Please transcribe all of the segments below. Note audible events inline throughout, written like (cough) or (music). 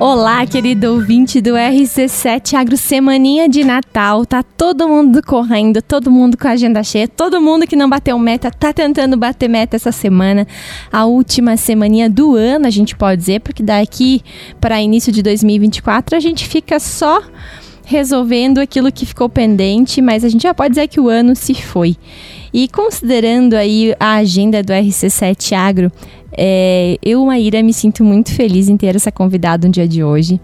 Olá, querido ouvinte do RC7 Agro Semaninha de Natal. Tá todo mundo correndo, todo mundo com a agenda cheia, todo mundo que não bateu meta tá tentando bater meta essa semana. A última semaninha do ano, a gente pode dizer, porque daqui para início de 2024 a gente fica só resolvendo aquilo que ficou pendente, mas a gente já pode dizer que o ano se foi. E considerando aí a agenda do RC7 Agro, é, eu, Maíra, me sinto muito feliz em ter essa convidada no dia de hoje,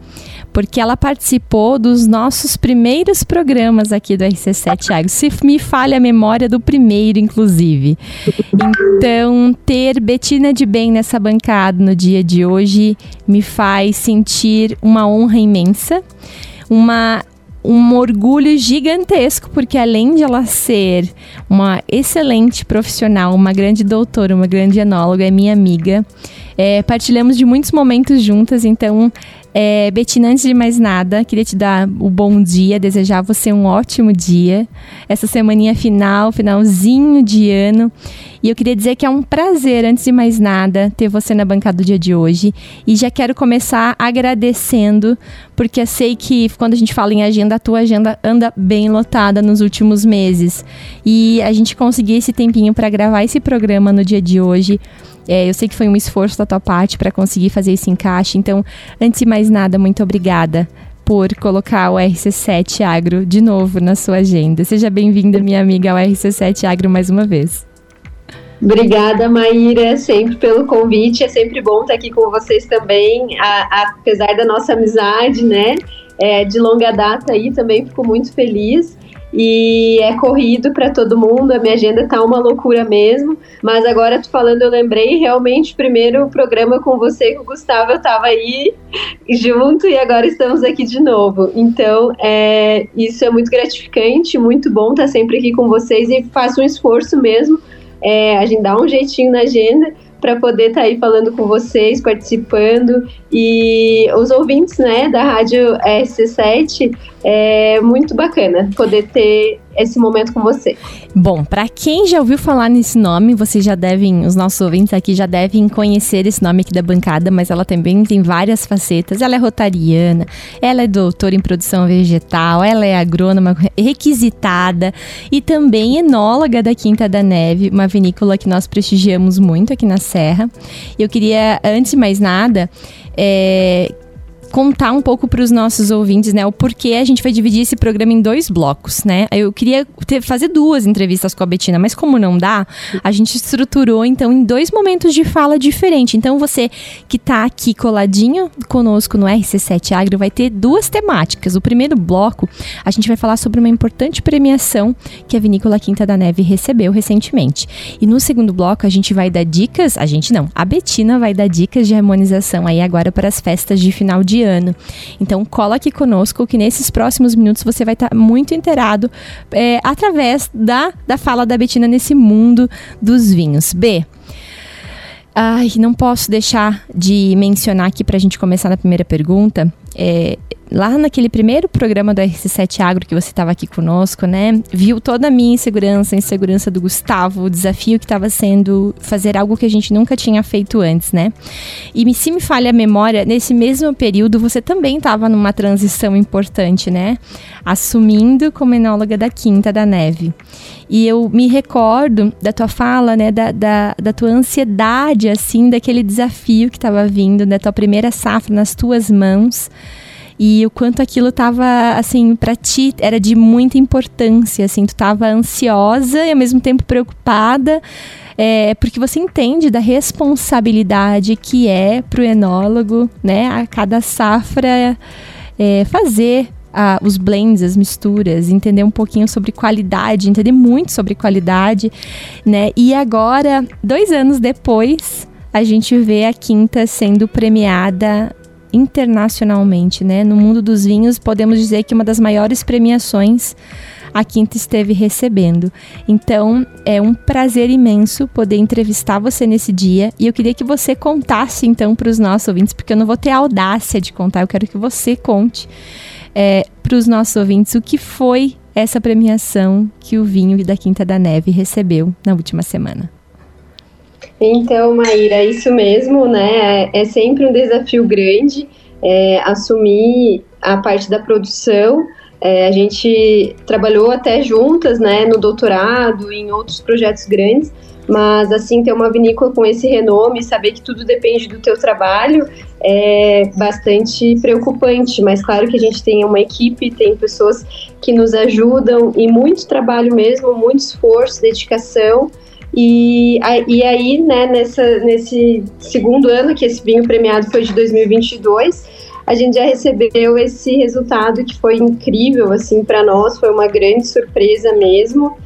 porque ela participou dos nossos primeiros programas aqui do RC7 Agro. Se me falha a memória do primeiro, inclusive. Então, ter Betina de Bem nessa bancada no dia de hoje me faz sentir uma honra imensa uma um orgulho gigantesco, porque além de ela ser uma excelente profissional, uma grande doutora, uma grande enóloga, é minha amiga. É, partilhamos de muitos momentos juntas, então é, Betina, antes de mais nada, queria te dar o bom dia, desejar você um ótimo dia. Essa semaninha final, finalzinho de ano. E eu queria dizer que é um prazer, antes de mais nada, ter você na bancada do dia de hoje. E já quero começar agradecendo, porque eu sei que quando a gente fala em agenda, a tua agenda anda bem lotada nos últimos meses. E a gente conseguir esse tempinho para gravar esse programa no dia de hoje é, eu sei que foi um esforço da tua parte para conseguir fazer esse encaixe. Então, antes de mais nada, muito obrigada por colocar o RC7 Agro de novo na sua agenda. Seja bem-vinda, minha amiga, ao RC7 Agro mais uma vez. Obrigada, Maíra, sempre pelo convite. É sempre bom estar aqui com vocês também, a, apesar da nossa amizade, né? É, de longa data aí, também fico muito feliz e é corrido para todo mundo, a minha agenda tá uma loucura mesmo, mas agora tu falando eu lembrei, realmente, primeiro programa com você com o Gustavo, eu tava aí junto e agora estamos aqui de novo. Então, é, isso é muito gratificante, muito bom estar sempre aqui com vocês e faço um esforço mesmo, é, a gente dá um jeitinho na agenda para poder estar tá aí falando com vocês, participando e os ouvintes, né, da Rádio SC7, é muito bacana poder ter esse momento com você. Bom, para quem já ouviu falar nesse nome, vocês já devem, os nossos ouvintes aqui já devem conhecer esse nome aqui da bancada, mas ela também tem várias facetas. Ela é rotariana, ela é doutora em produção vegetal, ela é agrônoma requisitada e também enóloga da Quinta da Neve, uma vinícola que nós prestigiamos muito aqui na Serra. Eu queria, antes de mais nada, é, contar um pouco para os nossos ouvintes, né, o porquê a gente vai dividir esse programa em dois blocos, né? Eu queria ter, fazer duas entrevistas com a Betina, mas como não dá, a gente estruturou então em dois momentos de fala diferentes. Então você que está aqui coladinho conosco no RC7 Agro vai ter duas temáticas. O primeiro bloco, a gente vai falar sobre uma importante premiação que a Vinícola Quinta da Neve recebeu recentemente. E no segundo bloco a gente vai dar dicas, a gente não, a Betina vai dar dicas de harmonização aí agora para as festas de final de Então, cola aqui conosco que nesses próximos minutos você vai estar tá muito inteirado é, através da, da fala da Betina nesse mundo dos vinhos. B. Ai, não posso deixar de mencionar aqui para a gente começar na primeira pergunta. É, lá naquele primeiro programa do RC7 Agro que você estava aqui conosco, né? Viu toda a minha insegurança, a insegurança do Gustavo, o desafio que estava sendo fazer algo que a gente nunca tinha feito antes, né? E se me falha a memória, nesse mesmo período você também estava numa transição importante, né? Assumindo como enóloga da Quinta da Neve. E eu me recordo da tua fala, né? Da, da, da tua ansiedade, assim, daquele desafio que estava vindo, da tua primeira safra nas tuas mãos e o quanto aquilo estava assim para ti era de muita importância, assim, tu estava ansiosa e ao mesmo tempo preocupada, é, porque você entende da responsabilidade que é para o enólogo, né, a cada safra é, fazer os blends, as misturas, entender um pouquinho sobre qualidade, entender muito sobre qualidade, né? E agora, dois anos depois, a gente vê a Quinta sendo premiada internacionalmente, né? No mundo dos vinhos, podemos dizer que uma das maiores premiações a Quinta esteve recebendo. Então, é um prazer imenso poder entrevistar você nesse dia e eu queria que você contasse então para os nossos ouvintes, porque eu não vou ter a audácia de contar, eu quero que você conte é, para os nossos ouvintes o que foi essa premiação que o vinho da Quinta da Neve recebeu na última semana. Então, Maíra, isso mesmo, né? É, é sempre um desafio grande. é, assumir a parte da produção. É, a gente trabalhou até juntas, né, no doutorado, em outros projetos grandes, mas assim ter uma vinícola com esse renome, saber que tudo depende do teu trabalho é bastante preocupante, mas claro que a gente tem uma equipe, tem pessoas que nos ajudam e muito trabalho mesmo, muito esforço, dedicação. E, e aí, né, nessa, nesse segundo ano que esse vinho premiado foi de 2022, a gente já recebeu esse resultado que foi incrível, assim, para nós, foi uma grande surpresa mesmo.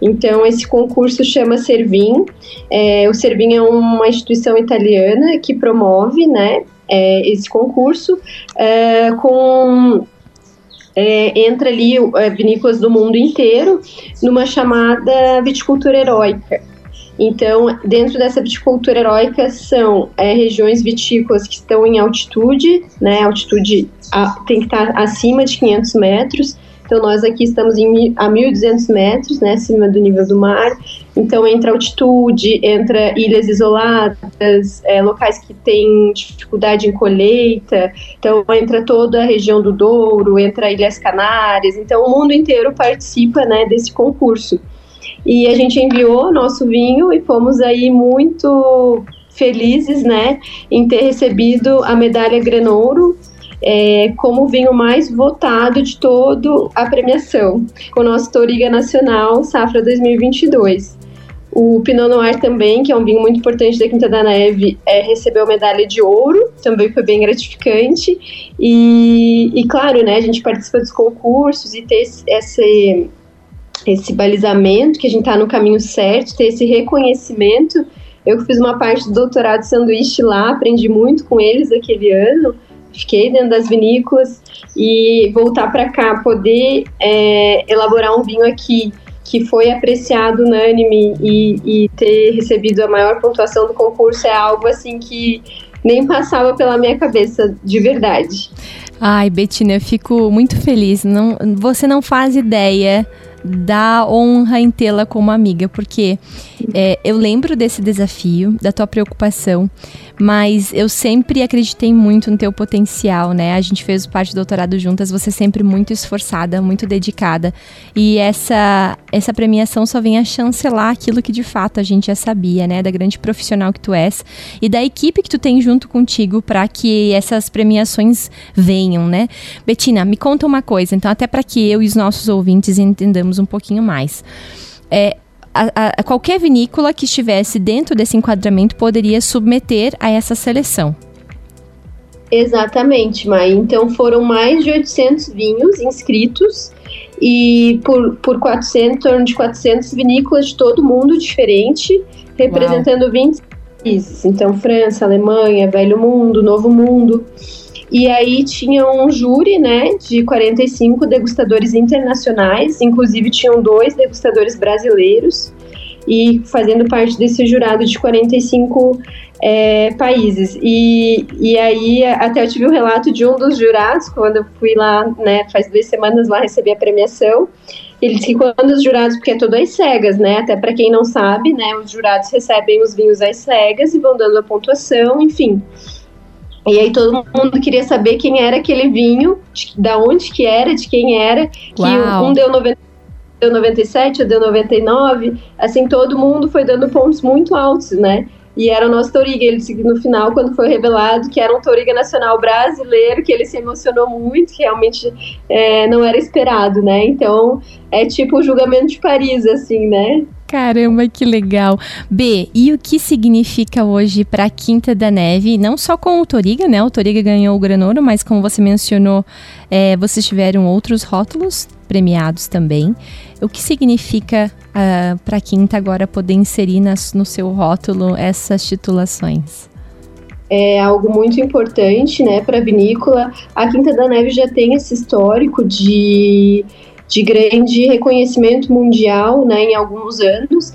Então, esse concurso chama Servim. É, o Servim é uma instituição italiana que promove, né, é, esse concurso é, com é, entra ali é, vinícolas do mundo inteiro numa chamada viticultura heróica. Então, dentro dessa viticultura heróica são é, regiões vitícolas que estão em altitude, né? Altitude a, tem que estar acima de 500 metros. Então, nós aqui estamos em, a 1.200 metros, né, acima do nível do mar. Então, entra altitude, entra ilhas isoladas, é, locais que têm dificuldade em colheita. Então, entra toda a região do Douro, entra Ilhas Canárias. Então, o mundo inteiro participa né, desse concurso. E a gente enviou nosso vinho e fomos aí muito felizes, né, em ter recebido a medalha Grenouro é, como o vinho mais votado de toda a premiação, com o nosso Toriga Nacional Safra 2022. O Pinot Noir também, que é um vinho muito importante da Quinta da Neve, é, recebeu medalha de ouro, também foi bem gratificante. E, e, claro, né, a gente participa dos concursos e ter esse, esse, esse balizamento, que a gente está no caminho certo, ter esse reconhecimento. Eu fiz uma parte do doutorado de sanduíche lá, aprendi muito com eles aquele ano fiquei dentro das vinícolas e voltar para cá, poder é, elaborar um vinho aqui que foi apreciado unânime e, e ter recebido a maior pontuação do concurso é algo assim que nem passava pela minha cabeça de verdade. Ai, Betina, eu fico muito feliz. Não, você não faz ideia da honra em tê-la como amiga, porque é, eu lembro desse desafio, da tua preocupação, mas eu sempre acreditei muito no teu potencial, né? A gente fez parte do doutorado juntas, você sempre muito esforçada, muito dedicada, e essa essa premiação só vem a chancelar aquilo que de fato a gente já sabia, né? Da grande profissional que tu és e da equipe que tu tem junto contigo para que essas premiações venham, né? Betina, me conta uma coisa, então até para que eu e os nossos ouvintes entendamos um pouquinho mais. É, a, a, qualquer vinícola que estivesse dentro desse enquadramento poderia submeter a essa seleção. Exatamente, Mai. Então foram mais de 800 vinhos inscritos e por, por 400, em torno de 400 vinícolas de todo mundo diferente, representando Uau. 20 países. Então França, Alemanha, Velho Mundo, Novo Mundo. E aí tinha um júri, né, de 45 degustadores internacionais, inclusive tinham dois degustadores brasileiros, e fazendo parte desse jurado de 45 é, países. E, e aí até eu tive um relato de um dos jurados, quando eu fui lá, né, faz duas semanas lá receber a premiação, ele disse que quando os jurados, porque é tudo às cegas, né? Até para quem não sabe, né? Os jurados recebem os vinhos às cegas e vão dando a pontuação, enfim. E aí todo mundo queria saber quem era aquele vinho, de, da onde que era, de quem era, que Uau. um deu 90, deu 97, deu 99, assim, todo mundo foi dando pontos muito altos, né? E era o nosso Toriga. Ele disse que no final, quando foi revelado que era um Toriga nacional brasileiro, que ele se emocionou muito, que realmente é, não era esperado, né? Então, é tipo o julgamento de Paris, assim, né? Caramba, que legal. B, e o que significa hoje para a Quinta da Neve? Não só com o Toriga, né? O Toriga ganhou o Granoro, mas como você mencionou, é, vocês tiveram outros rótulos premiados também. O que significa uh, ah, para a Quinta agora poder inserir nas, no seu rótulo essas titulações? é algo muito importante, né, para a vinícola. A Quinta da Neve já tem esse histórico de de grande reconhecimento mundial né, em alguns anos.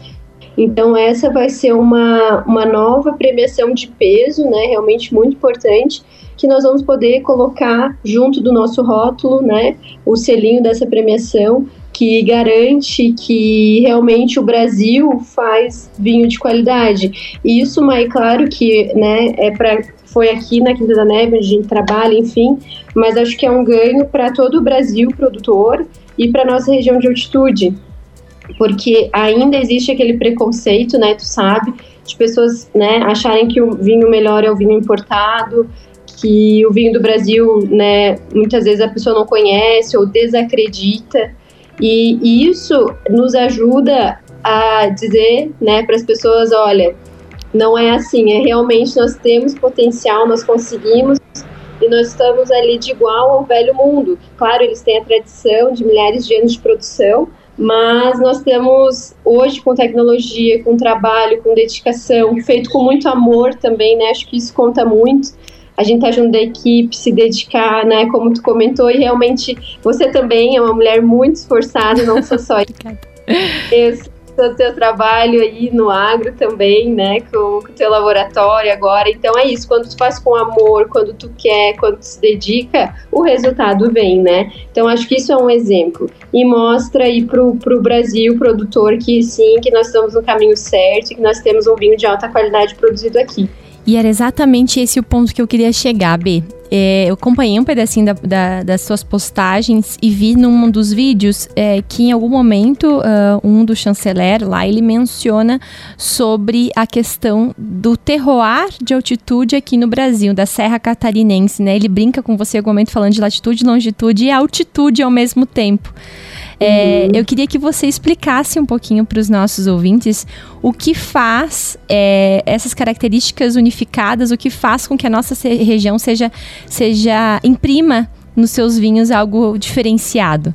Então, essa vai ser uma, uma nova premiação de peso, né, realmente muito importante, que nós vamos poder colocar junto do nosso rótulo né, o selinho dessa premiação, que garante que realmente o Brasil faz vinho de qualidade. E isso, mas claro que né, é para foi aqui na Quinta da Neve, onde a gente trabalha, enfim, mas acho que é um ganho para todo o Brasil produtor e para nossa região de altitude, porque ainda existe aquele preconceito, né, tu sabe, de pessoas, né, acharem que o vinho melhor é o vinho importado, que o vinho do Brasil, né, muitas vezes a pessoa não conhece ou desacredita, e isso nos ajuda a dizer, né, para as pessoas, olha, não é assim, é realmente nós temos potencial, nós conseguimos e nós estamos ali de igual ao velho mundo. Claro, eles têm a tradição de milhares de anos de produção, mas nós temos hoje com tecnologia, com trabalho, com dedicação, feito com muito amor também, né? Acho que isso conta muito. A gente tá junto da equipe, se dedicar, né? Como tu comentou, e realmente você também é uma mulher muito esforçada, não sou só (laughs) isso o teu trabalho aí no agro também, né, com, o teu laboratório agora. Então é isso, quando tu faz com amor, quando tu quer, quando tu se dedica, o resultado vem, né? Então acho que isso é um exemplo. E mostra aí pro, pro Brasil, produtor, que sim, que nós estamos no caminho certo, que nós temos um vinho de alta qualidade produzido aqui. E era exatamente esse o ponto que eu queria chegar, B. É, eu acompanhei um pedacinho da, da, das suas postagens e vi num dos vídeos é, que em algum momento uh, um do chanceler lá ele menciona sobre a questão do terroir de altitude aqui no Brasil, da Serra Catarinense, né? Ele brinca com você em algum momento falando de latitude, longitude e altitude ao mesmo tempo. É, uhum. Eu queria que você explicasse um pouquinho para os nossos ouvintes o que faz é, essas características unificadas, o que faz com que a nossa região seja, seja imprima nos seus vinhos algo diferenciado.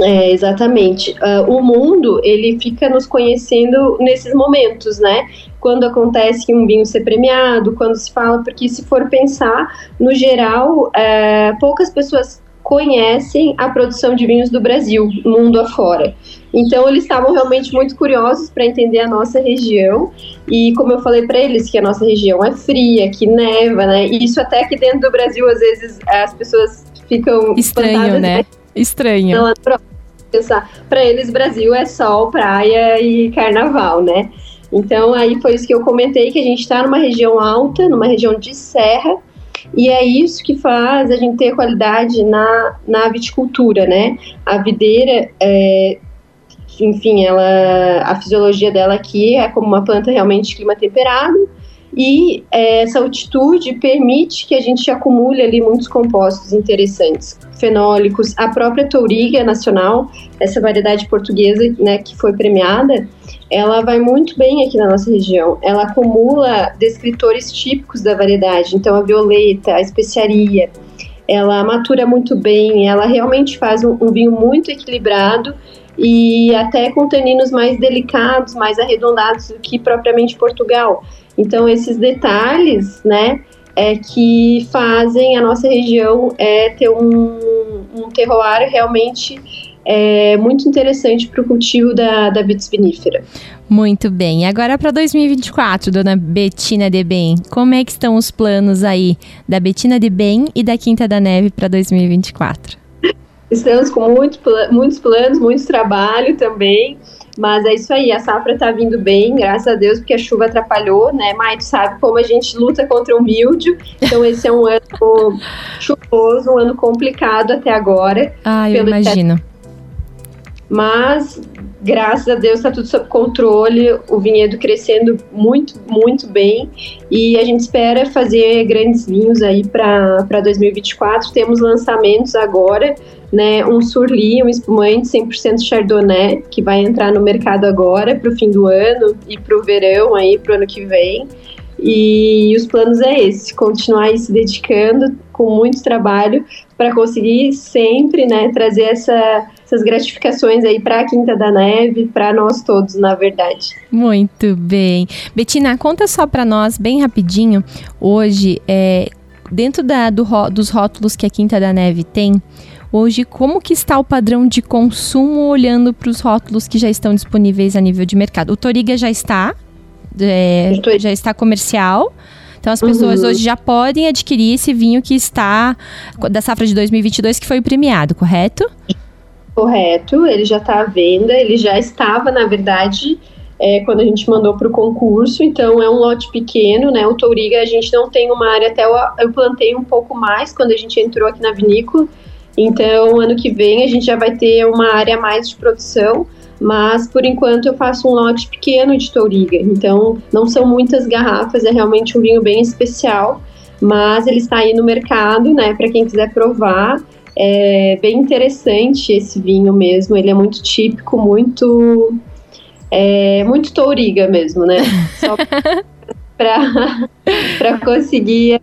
É, exatamente. Uh, o mundo, ele fica nos conhecendo nesses momentos, né? Quando acontece que um vinho ser premiado, quando se fala, porque se for pensar, no geral, uh, poucas pessoas conhecem a produção de vinhos do Brasil, mundo afora. Então eles estavam realmente muito curiosos para entender a nossa região e como eu falei para eles que a nossa região é fria, que neva, né? E isso até que dentro do Brasil às vezes as pessoas ficam estranho, né? Estranho. Para eles Brasil é sol, praia e carnaval, né? Então aí foi isso que eu comentei que a gente está numa região alta, numa região de serra e é isso que faz a gente ter qualidade na, na viticultura, né? A videira, é, enfim, ela, a fisiologia dela aqui é como uma planta realmente de clima temperado, e é, essa altitude permite que a gente acumule ali muitos compostos interessantes, fenólicos. A própria Touriga Nacional, essa variedade portuguesa né, que foi premiada, ela vai muito bem aqui na nossa região. Ela acumula descritores típicos da variedade, então a violeta, a especiaria, ela matura muito bem, ela realmente faz um, um vinho muito equilibrado e até com taninos mais delicados, mais arredondados do que propriamente Portugal. Então esses detalhes, né, é que fazem a nossa região é, ter um, um terroir realmente é muito interessante para o cultivo da, da vitis vinífera. Muito bem. Agora para 2024, dona Betina de Bem, como é que estão os planos aí da Betina de Bem e da Quinta da Neve para 2024? Estamos com muito, muitos planos, muito trabalho também. Mas é isso aí, a safra tá vindo bem, graças a Deus, porque a chuva atrapalhou, né? Mas tu sabe como a gente luta contra o mildio. Então esse é um ano (laughs) chuvoso, um ano complicado até agora. Ah, eu imagino. Mas, graças a Deus, está tudo sob controle, o vinhedo crescendo muito, muito bem. E a gente espera fazer grandes vinhos aí para 2024. Temos lançamentos agora, né? Um Surly, um espumante 100% Chardonnay, que vai entrar no mercado agora para o fim do ano e para o verão aí, para o ano que vem. E os planos é esse, continuar se dedicando com muito trabalho para conseguir sempre, né, trazer essa, essas gratificações aí para a Quinta da Neve, para nós todos, na verdade. Muito bem. Betina, conta só para nós, bem rapidinho, hoje, é, dentro da, do, dos rótulos que a Quinta da Neve tem, hoje como que está o padrão de consumo olhando para os rótulos que já estão disponíveis a nível de mercado? O Toriga já está, é, já está comercial. Então as pessoas uhum. hoje já podem adquirir esse vinho que está da safra de 2022 que foi premiado, correto? Correto, ele já está à venda, ele já estava, na verdade, é, quando a gente mandou para o concurso, então é um lote pequeno, né? O Touriga a gente não tem uma área, até eu, eu plantei um pouco mais quando a gente entrou aqui na vinícola, então ano que vem a gente já vai ter uma área mais de produção, mas por enquanto eu faço um lote pequeno de Touriga, então não são muitas garrafas, é realmente um vinho bem especial, mas ele está aí no mercado, né? Para quem quiser provar. É bem interessante esse vinho mesmo, ele é muito típico, muito é muito touriga mesmo, né? (laughs) Só para conseguir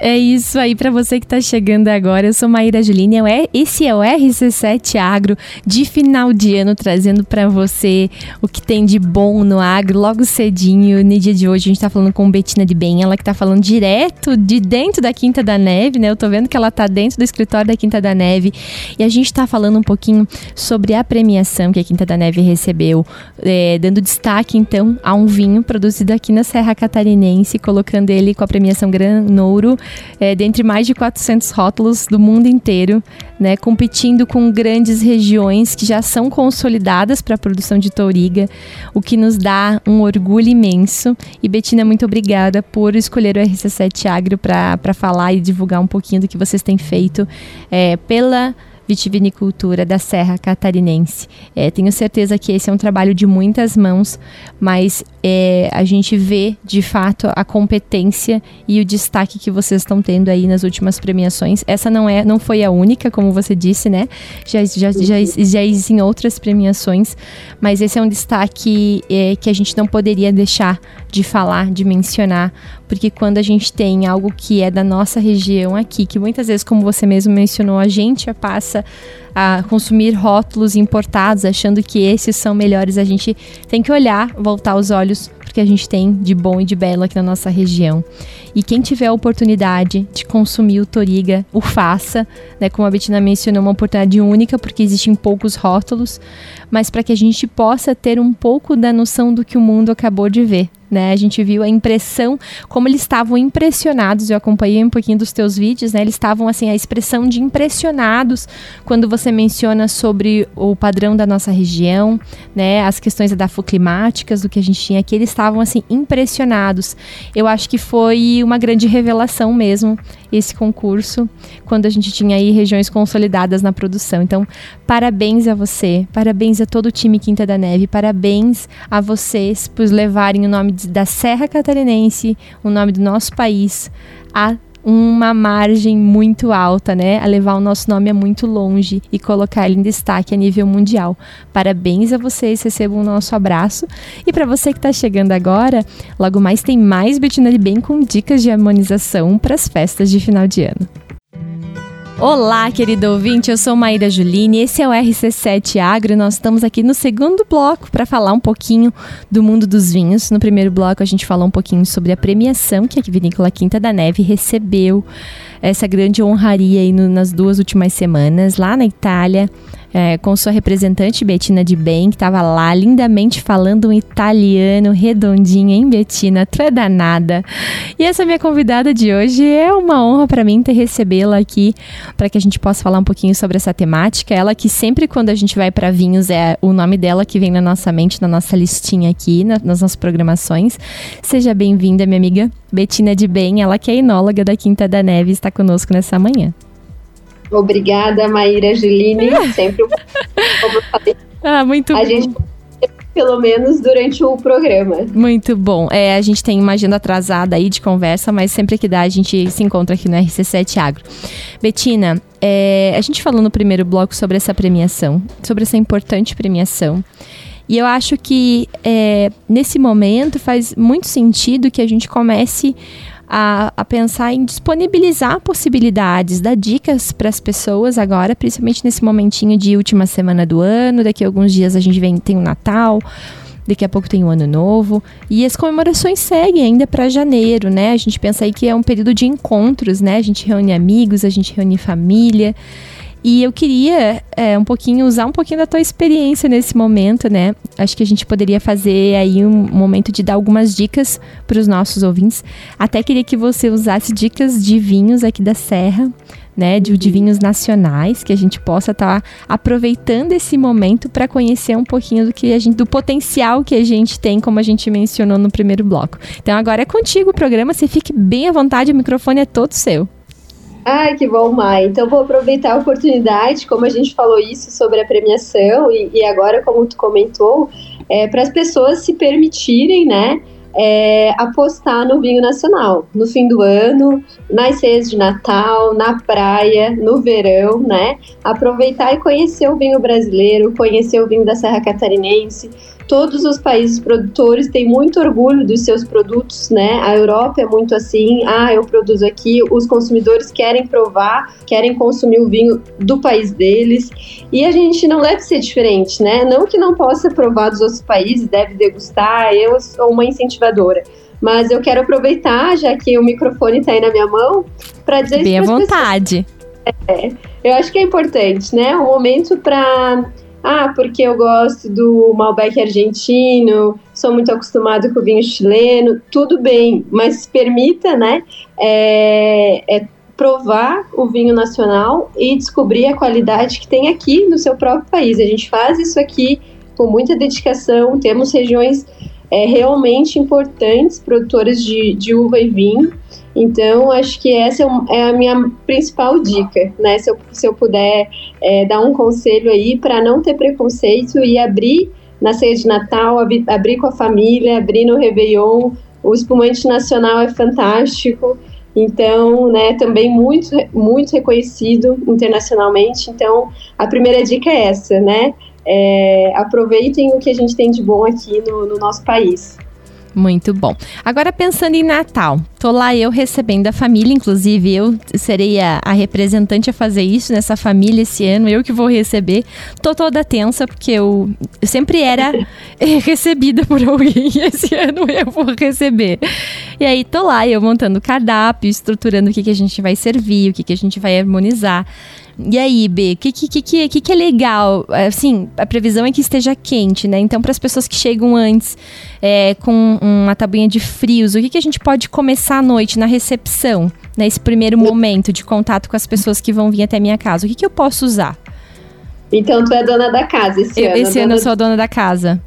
é isso aí para você que está chegando agora. Eu sou Maíra Juline. Esse é o RC7 Agro de final de ano, trazendo para você o que tem de bom no agro logo cedinho. No dia de hoje, a gente está falando com Betina de Bem, ela que está falando direto de dentro da Quinta da Neve, né? Eu tô vendo que ela tá dentro do escritório da Quinta da Neve e a gente está falando um pouquinho sobre a premiação que a Quinta da Neve recebeu, é, dando destaque então a um vinho produzido aqui na Serra Catarinense, colocando ele com a premiação Gran Nouro, é, dentre mais de 400 rótulos do mundo inteiro, né, competindo com grandes regiões que já são consolidadas para a produção de touriga, o que nos dá um orgulho imenso. E Betina, muito obrigada por escolher o RC7 Agro para falar e divulgar um pouquinho do que vocês têm feito é, pela vitivinicultura da Serra Catarinense. É, tenho certeza que esse é um trabalho de muitas mãos, mas é, a gente vê de fato a competência e o destaque que vocês estão tendo aí nas últimas premiações. Essa não é, não foi a única, como você disse, né? Já já, já, já existem outras premiações, mas esse é um destaque é, que a gente não poderia deixar de falar, de mencionar, porque quando a gente tem algo que é da nossa região aqui, que muitas vezes, como você mesmo mencionou, a gente passa a consumir rótulos importados, achando que esses são melhores, a gente tem que olhar, voltar os olhos que a gente tem de bom e de belo aqui na nossa região. E quem tiver a oportunidade de consumir o Toriga, o faça, né? Como a Betina mencionou, uma oportunidade única, porque existem poucos rótulos, mas para que a gente possa ter um pouco da noção do que o mundo acabou de ver. Né? A gente viu a impressão, como eles estavam impressionados. Eu acompanhei um pouquinho dos teus vídeos, né? Eles estavam assim, a expressão de impressionados quando você menciona sobre o padrão da nossa região, né? As questões edafoclimáticas do que a gente tinha aqui, eles estavam assim impressionados. Eu acho que foi uma grande revelação mesmo esse concurso, quando a gente tinha aí regiões consolidadas na produção. Então, parabéns a você, parabéns a todo o time Quinta da Neve, parabéns a vocês por levarem o nome da Serra Catarinense, o nome do nosso país, a uma margem muito alta, né? A levar o nosso nome a muito longe e colocar ele em destaque a nível mundial. Parabéns a vocês, recebam o nosso abraço. E para você que está chegando agora, logo mais tem mais Betina de Bem com dicas de harmonização para as festas de final de ano. Olá, querido ouvinte, eu sou Maíra Juline, esse é o RC7 Agro e nós estamos aqui no segundo bloco para falar um pouquinho do mundo dos vinhos. No primeiro bloco a gente falou um pouquinho sobre a premiação que a Vinícola Quinta da Neve recebeu, essa grande honraria aí no, nas duas últimas semanas lá na Itália é, com sua representante Betina de Bem, que estava lá lindamente falando um italiano redondinho, hein, Betina? Tu é danada. E essa minha convidada de hoje é uma honra para mim ter recebê-la aqui para que a gente possa falar um pouquinho sobre essa temática. Ela que sempre quando a gente vai para vinhos é o nome dela que vem na nossa mente, na nossa listinha aqui, na, nas nossas programações. Seja bem-vinda, minha amiga Betina de Bem, ela que é enóloga da Quinta da Neve, está conosco nessa manhã. Obrigada, Maíra Juline. (laughs) Sempre, como eu falei, ah, muito a bom. gente pelo menos durante o programa. Muito bom. É, a gente tem uma agenda atrasada aí de conversa, mas sempre que dá a gente se encontra aqui no RC7 Agro. Betina, é, a gente falou no primeiro bloco sobre essa premiação, sobre essa importante premiação. E eu acho que é, nesse momento faz muito sentido que a gente comece a, a pensar em disponibilizar possibilidades, dar dicas para as pessoas agora, principalmente nesse momentinho de última semana do ano. Daqui a alguns dias a gente vem, tem o Natal. Daqui a pouco tem o Ano Novo. E as comemorações seguem ainda para janeiro, né? A gente pensa aí que é um período de encontros, né? A gente reúne amigos, a gente reúne família. E eu queria é, um pouquinho usar um pouquinho da tua experiência nesse momento, né? Acho que a gente poderia fazer aí um momento de dar algumas dicas para os nossos ouvintes. Até queria que você usasse dicas de vinhos aqui da Serra, né, de, de vinhos nacionais, que a gente possa estar tá aproveitando esse momento para conhecer um pouquinho do que a gente, do potencial que a gente tem, como a gente mencionou no primeiro bloco. Então agora é contigo o programa, você fique bem à vontade, o microfone é todo seu. Ai, que bom, Mai. Então vou aproveitar a oportunidade, como a gente falou isso sobre a premiação e, e agora como tu comentou, é, para as pessoas se permitirem, né, é, apostar no vinho nacional. No fim do ano, nas ceias de Natal, na praia, no verão, né? Aproveitar e conhecer o vinho brasileiro, conhecer o vinho da Serra Catarinense, todos os países produtores têm muito orgulho dos seus produtos, né? A Europa é muito assim, ah, eu produzo aqui, os consumidores querem provar, querem consumir o vinho do país deles, e a gente não deve ser diferente, né? Não que não possa provar dos outros países, deve degustar, eu sou uma incentivadora. Mas eu quero aproveitar, já que o microfone está aí na minha mão, para dizer Bem à vontade. Pessoas. É, eu acho que é importante, né? Um momento para ah, porque eu gosto do Malbec argentino, sou muito acostumado com o vinho chileno, tudo bem, mas permita, né, é, é provar o vinho nacional e descobrir a qualidade que tem aqui no seu próprio país. A gente faz isso aqui com muita dedicação, temos regiões é, realmente importantes, produtoras de, de uva e vinho, então, acho que essa é, é a minha principal dica, né? Se eu, se eu puder é, dar um conselho aí para não ter preconceito e abrir na ceia de Natal, abrir, abrir com a família, abrir no Réveillon. O espumante nacional é fantástico. Então, né, também muito, muito reconhecido internacionalmente. Então, a primeira dica é essa, né? É, aproveitem o que a gente tem de bom aqui no, no nosso país. Muito bom. Agora pensando em Natal, tô lá eu recebendo a família, inclusive eu serei a, a, representante a fazer isso nessa família esse ano, eu que vou receber. Tô toda tensa porque eu, eu sempre era (laughs) recebida por alguém e (laughs) esse ano eu vou receber. E aí tô lá eu montando o cardápio, estruturando o que, que a gente vai servir, o que, que a gente vai harmonizar. E aí, B, o que, que, que, que, é legal? Assim, a previsão é que esteja quente, né? Então, para as pessoas que chegam antes é, com uma tabuinha de frios, o que, que a gente pode começar à noite na recepção, nesse primeiro momento de contato com as pessoas que vão vir até minha casa? O que, que eu posso usar? Então, tu é dona da casa esse eu, ano. Esse ano eu sou a dona da casa.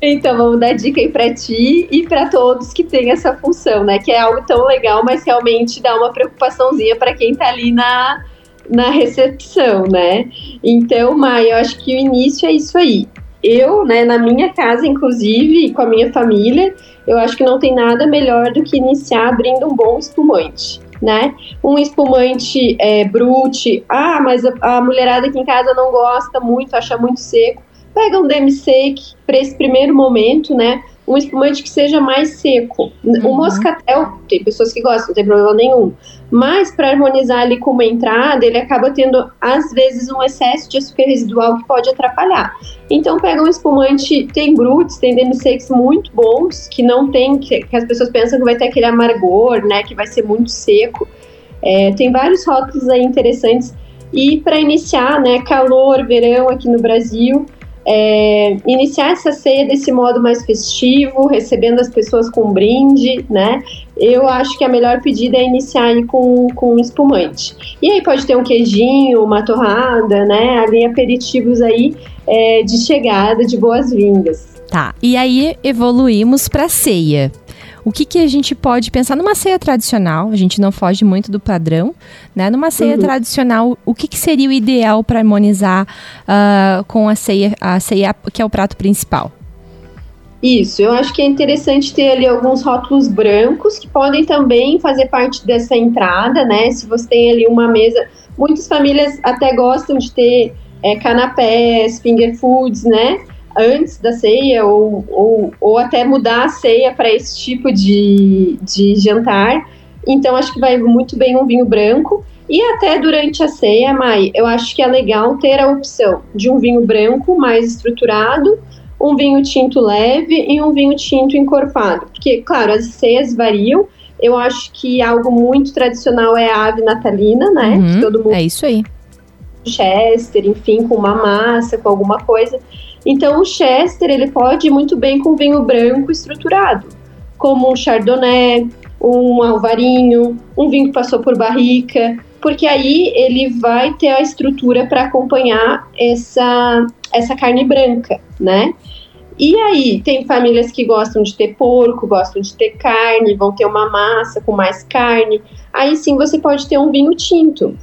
Então, vamos dar dica aí para ti e para todos que têm essa função, né? Que é algo tão legal, mas realmente dá uma preocupaçãozinha para quem tá ali na, na recepção, né? Então, Maia, eu acho que o início é isso aí. Eu, né, na minha casa, inclusive, com a minha família, eu acho que não tem nada melhor do que iniciar abrindo um bom espumante. Né? Um espumante é, brute, ah, mas a, a mulherada aqui em casa não gosta muito, acha muito seco. Pega um demi-sec para esse primeiro momento, né? um espumante que seja mais seco. Uhum. O moscatel, tem pessoas que gostam, não tem problema nenhum. Mas para harmonizar ali com uma entrada, ele acaba tendo, às vezes, um excesso de açúcar residual que pode atrapalhar. Então pega um espumante, tem brutes, tem demi-secs muito bons, que não tem, que, que, as pessoas pensam que vai ter aquele amargor, né, que vai ser muito seco. É, tem vários rótulos aí interessantes. E para iniciar, né, calor, verão aqui no Brasil, é, iniciar essa ceia desse modo mais festivo, recebendo as pessoas com um brinde, né? Eu acho que a melhor pedida é iniciar com, com um espumante. E aí pode ter um queijinho, uma torrada, né? Ali aperitivos aí é, de chegada, de boas-vindas. Tá, e aí evoluímos para ceia o que, que a gente pode pensar numa ceia tradicional? A gente não foge muito do padrão, né? Numa ceia uhum. tradicional, o que, que seria o ideal para harmonizar uh, com a ceia, a ceia que é o prato principal? Isso, eu acho que é interessante ter ali alguns rótulos brancos que podem também fazer parte dessa entrada, né? Se você tem ali uma mesa, muitas famílias até gostam de ter é, canapés, finger foods, né? antes da ceia ou, ou, ou até mudar a ceia para esse tipo de, de jantar. Então, acho que vai muito bem um vinho branco. E até durante a ceia, Mai, eu acho que é legal ter a opção de um vinho branco mais estruturado, um vinho tinto leve e um vinho tinto encorpado. Porque, claro, as ceias variam. Eu acho que algo muito tradicional é a ave natalina, né? Uhum, todo mundo. É isso aí. Chester, enfim, com uma massa, com alguma coisa. Então o Chester ele pode ir muito bem com vinho branco estruturado, como um Chardonnay, um Alvarinho, um vinho que passou por barrica. Porque aí ele vai ter a estrutura para acompanhar essa, essa carne branca, né? E aí, tem famílias que gostam de ter porco, gostam de ter carne, vão ter uma massa com mais carne. Aí sim você pode ter um vinho tinto.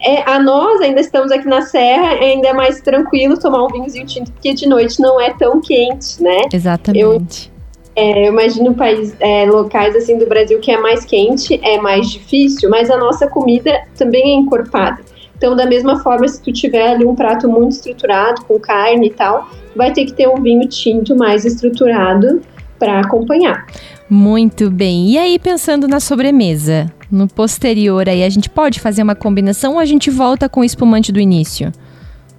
É, a nós ainda estamos aqui na Serra, ainda é mais tranquilo tomar um vinhozinho tinto, porque de noite não é tão quente, né? Exatamente. Eu, é, eu imagino é, locais assim do Brasil que é mais quente, é mais difícil, mas a nossa comida também é encorpada. Então, da mesma forma, se tu tiver ali um prato muito estruturado, com carne e tal, vai ter que ter um vinho tinto mais estruturado para acompanhar. Muito bem. E aí, pensando na sobremesa, no posterior aí, a gente pode fazer uma combinação ou a gente volta com o espumante do início?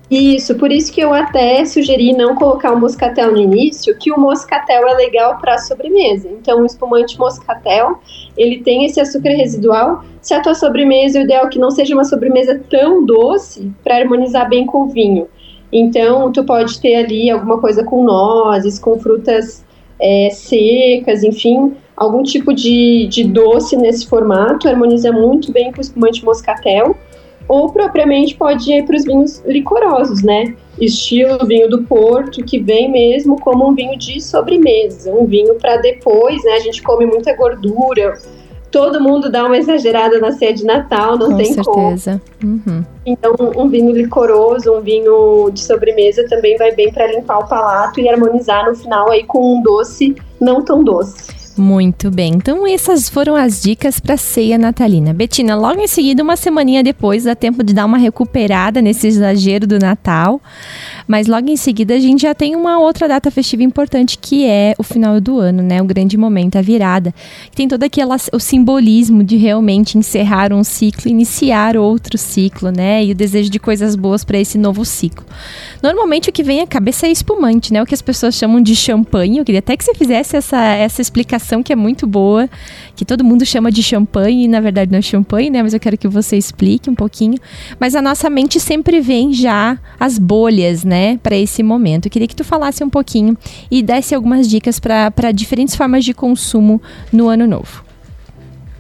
Isso, por isso que eu até sugeri não colocar o moscatel no início, que o moscatel é legal para sobremesa. Então, o espumante moscatel, ele tem esse açúcar residual. Se a tua sobremesa, o ideal é que não seja uma sobremesa tão doce para harmonizar bem com o vinho. Então, tu pode ter ali alguma coisa com nozes, com frutas é, secas, enfim, algum tipo de, de doce nesse formato, harmoniza muito bem com o espumante moscatel ou propriamente pode ir para os vinhos licorosos, né? Estilo vinho do Porto, que vem mesmo como um vinho de sobremesa, um vinho para depois, né? A gente come muita gordura, todo mundo dá uma exagerada na ceia de Natal, não Com tem certeza. como. Uhum. Então, um vinho licoroso, um vinho de sobremesa também vai bem para limpar o palato e harmonizar no final aí com um doce não tão doce. Muito bem. Então essas foram as dicas para ceia natalina. Betina, logo em seguida, uma semaninha depois, dá tempo de dar uma recuperada nesse exagero do Natal. Mas logo em seguida a gente já tem uma outra data festiva importante que é o final do ano, né? O grande momento, a virada. Tem todo aquele o simbolismo de realmente encerrar um ciclo, iniciar outro ciclo, né? E o desejo de coisas boas para esse novo ciclo. Normalmente o que vem à cabeça é espumante, né? O que as pessoas chamam de champanhe. Eu queria até que você fizesse essa, essa explicação que é muito boa, que todo mundo chama de champanhe e na verdade não é champanhe, né? Mas eu quero que você explique um pouquinho. Mas a nossa mente sempre vem já as bolhas, né? Né, para esse momento. Eu queria que tu falasse um pouquinho e desse algumas dicas para diferentes formas de consumo no ano novo.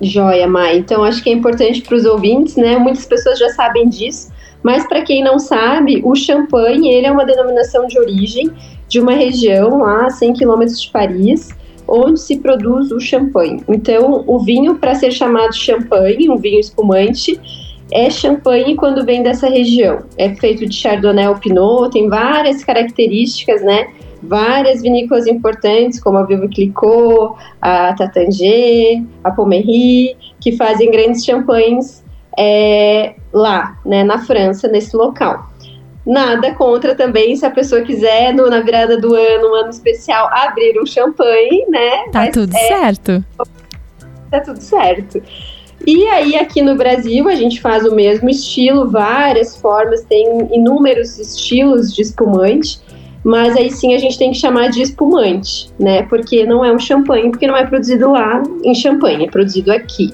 Joia, Mai. Então, acho que é importante para os ouvintes, né? Muitas pessoas já sabem disso, mas para quem não sabe, o champanhe ele é uma denominação de origem de uma região lá a 100 quilômetros de Paris, onde se produz o champanhe. Então, o vinho, para ser chamado champanhe, um vinho espumante, é champanhe quando vem dessa região. É feito de Chardonnay ou Pinot, tem várias características, né? Várias vinícolas importantes, como a Viva Clicquot, a Tatangier, a Pommery, que fazem grandes champanhes é, lá, né, na França, nesse local. Nada contra também, se a pessoa quiser, no, na virada do ano, um ano especial, abrir um champanhe, né? Tá Mas, tudo é, certo. Tá tudo certo. E aí, aqui no Brasil, a gente faz o mesmo estilo, várias formas, tem inúmeros estilos de espumante, mas aí sim a gente tem que chamar de espumante, né? Porque não é um champanhe, porque não é produzido lá em champanhe, é produzido aqui.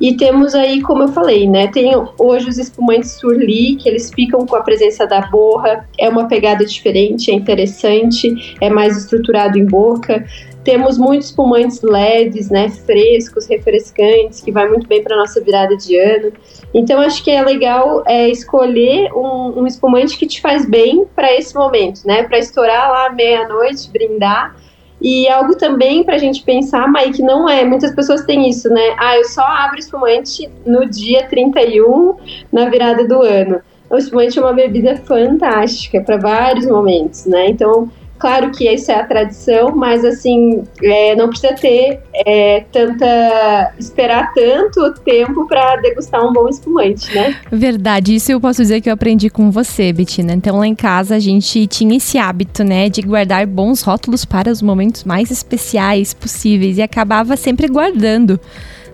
E temos aí, como eu falei, né? Tem hoje os espumantes Surly, que eles ficam com a presença da borra, é uma pegada diferente, é interessante, é mais estruturado em boca. Temos muitos espumantes leves, né, frescos, refrescantes, que vai muito bem para nossa virada de ano. Então acho que é legal é, escolher um, um espumante que te faz bem para esse momento, né, para estourar lá meia-noite, brindar. E algo também para a gente pensar, mas que não é, muitas pessoas têm isso, né? Ah, eu só abro espumante no dia 31, na virada do ano. O espumante é uma bebida fantástica para vários momentos, né? Então, Claro que isso é a tradição, mas assim, é, não precisa ter é, tanta. esperar tanto tempo para degustar um bom espumante, né? Verdade, isso eu posso dizer que eu aprendi com você, Betina. Então lá em casa a gente tinha esse hábito, né, de guardar bons rótulos para os momentos mais especiais possíveis e acabava sempre guardando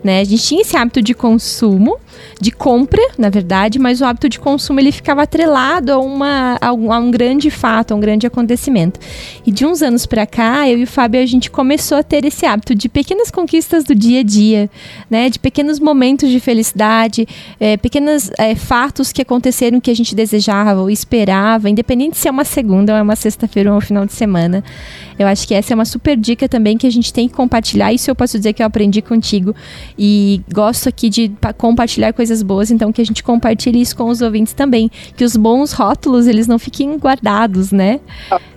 né? A gente tinha esse hábito de consumo, de compra, na verdade, mas o hábito de consumo ele ficava atrelado a, uma, a, um, a um grande fato, a um grande acontecimento. E de uns anos para cá, eu e o Fábio, a gente começou a ter esse hábito de pequenas conquistas do dia a dia, né? De pequenos momentos de felicidade, é, pequenos é, fatos que aconteceram que a gente desejava ou esperava, independente se é uma segunda ou é uma sexta-feira ou um final de semana Eu acho que essa é uma super dica também que a gente tem que compartilhar. Isso eu posso dizer que eu aprendi contigo e gosto aqui de compartilhar coisas boas, então que a gente compartilhe isso com os ouvintes também, que os bons rótulos eles não fiquem guardados, né?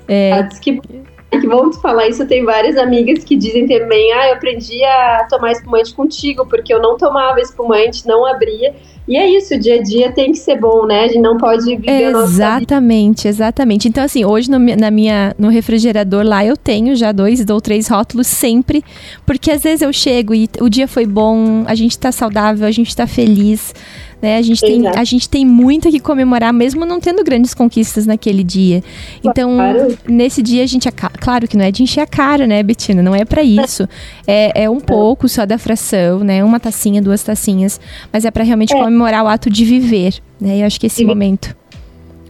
É... Ah, que que bom tu falar isso. Eu tenho várias amigas que dizem também: ah, eu aprendi a tomar espumante contigo, porque eu não tomava espumante, não abria. E é isso, o dia a dia tem que ser bom, né? A gente não pode viver Exatamente, exatamente. Então, assim, hoje no, na minha, no refrigerador lá eu tenho já dois ou três rótulos sempre, porque às vezes eu chego e o dia foi bom, a gente tá saudável, a gente tá feliz. Né? A, gente tem, a gente tem muito que comemorar, mesmo não tendo grandes conquistas naquele dia. Então, claro. nesse dia a gente. Claro que não é de encher a cara, né, Betina? Não é para isso. É, é um pouco só da fração, né? Uma tacinha, duas tacinhas. Mas é para realmente é. comemorar o ato de viver. Né? Eu acho que esse momento.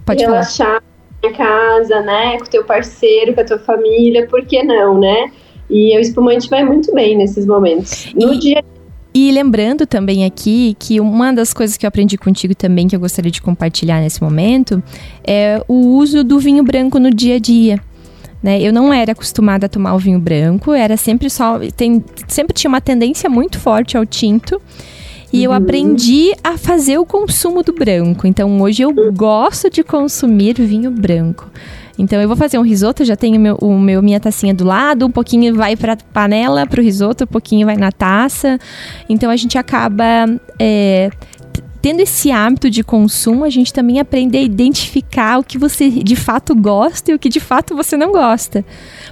Pode Relaxar falar. em casa, né? Com o teu parceiro, com a tua família, por que não, né? E o espumante vai muito bem nesses momentos. No e... dia e lembrando também aqui que uma das coisas que eu aprendi contigo também, que eu gostaria de compartilhar nesse momento, é o uso do vinho branco no dia a dia. Né? Eu não era acostumada a tomar o vinho branco, era sempre só. Tem, sempre tinha uma tendência muito forte ao tinto. E uhum. eu aprendi a fazer o consumo do branco. Então hoje eu gosto de consumir vinho branco. Então eu vou fazer um risoto, já tenho meu, o meu minha tacinha do lado, um pouquinho vai para panela para o risoto, um pouquinho vai na taça. Então a gente acaba é, tendo esse hábito de consumo, a gente também aprende a identificar o que você de fato gosta e o que de fato você não gosta.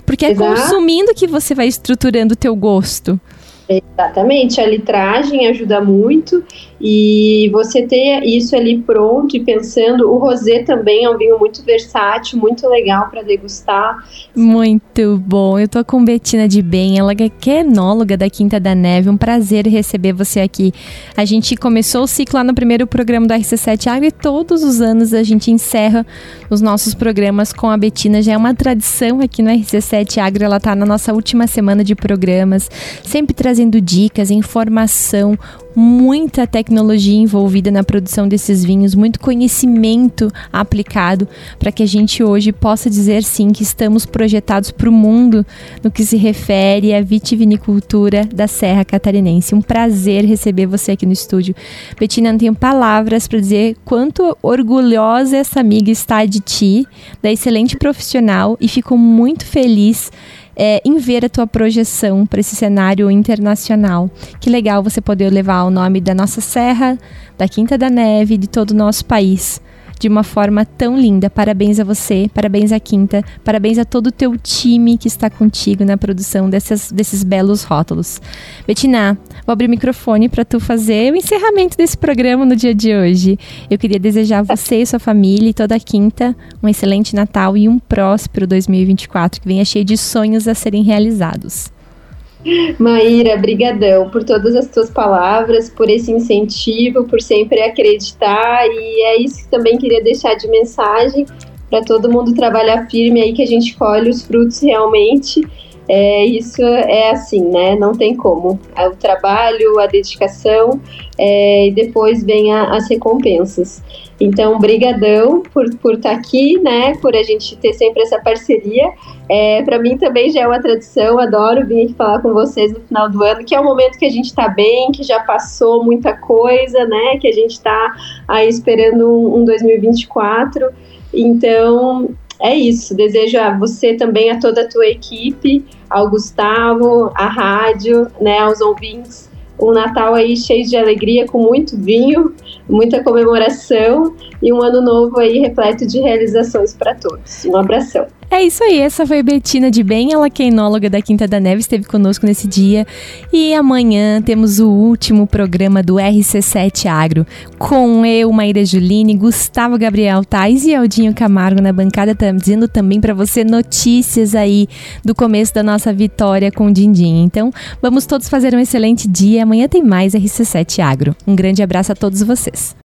Porque é Exato. consumindo que você vai estruturando o teu gosto. Exatamente, a litragem ajuda muito e você ter isso ali pronto e pensando, o rosé também é um vinho muito versátil, muito legal para degustar. Muito bom. Eu tô com Betina de Bem, ela que é enóloga da Quinta da Neve. Um prazer receber você aqui. A gente começou o ciclo lá no primeiro programa do RC7 Agro e todos os anos a gente encerra os nossos programas com a Betina. Já é uma tradição aqui no RC7 Agro, ela tá na nossa última semana de programas, sempre trazendo dicas, informação, muita tecnologia envolvida na produção desses vinhos, muito conhecimento aplicado para que a gente hoje possa dizer sim que estamos projetados para o mundo no que se refere à vitivinicultura da Serra Catarinense. Um prazer receber você aqui no estúdio. Betina, não tenho palavras para dizer quanto orgulhosa essa amiga está de ti, da excelente profissional e fico muito feliz é, em ver a tua projeção para esse cenário internacional. Que legal você poder levar o nome da nossa serra, da Quinta da Neve, de todo o nosso país de uma forma tão linda. Parabéns a você, parabéns à Quinta, parabéns a todo o teu time que está contigo na produção dessas, desses belos rótulos. Betina, vou abrir o microfone para tu fazer o encerramento desse programa no dia de hoje. Eu queria desejar a você e sua família e toda a Quinta um excelente Natal e um próspero 2024 que venha cheio de sonhos a serem realizados. Maíra, brigadão por todas as tuas palavras, por esse incentivo, por sempre acreditar e é isso que também queria deixar de mensagem para todo mundo trabalhar firme aí que a gente colhe os frutos realmente. É, isso é assim, né? Não tem como. É o trabalho, a dedicação é, e depois vem a, as recompensas. Então, brigadão por estar por tá aqui, né? Por a gente ter sempre essa parceria. É, para mim também já é uma tradição, adoro vir aqui falar com vocês no final do ano, que é o momento que a gente está bem, que já passou muita coisa, né? Que a gente está aí esperando um, um 2024. Então, é isso. Desejo a você também, a toda a tua equipe, ao Gustavo, à rádio, né, aos ouvintes, um Natal aí cheio de alegria, com muito vinho, muita comemoração e um ano novo aí repleto de realizações para todos. Um abração. É isso aí, essa foi Betina de Bem, ela que é enóloga da Quinta da Neve, esteve conosco nesse dia. E amanhã temos o último programa do RC7 Agro, com eu, Maíra Juline, Gustavo Gabriel Tais e Aldinho Camargo na bancada, dizendo também para você notícias aí do começo da nossa vitória com o Dindim. Então, vamos todos fazer um excelente dia. Amanhã tem mais RC7 Agro. Um grande abraço a todos vocês.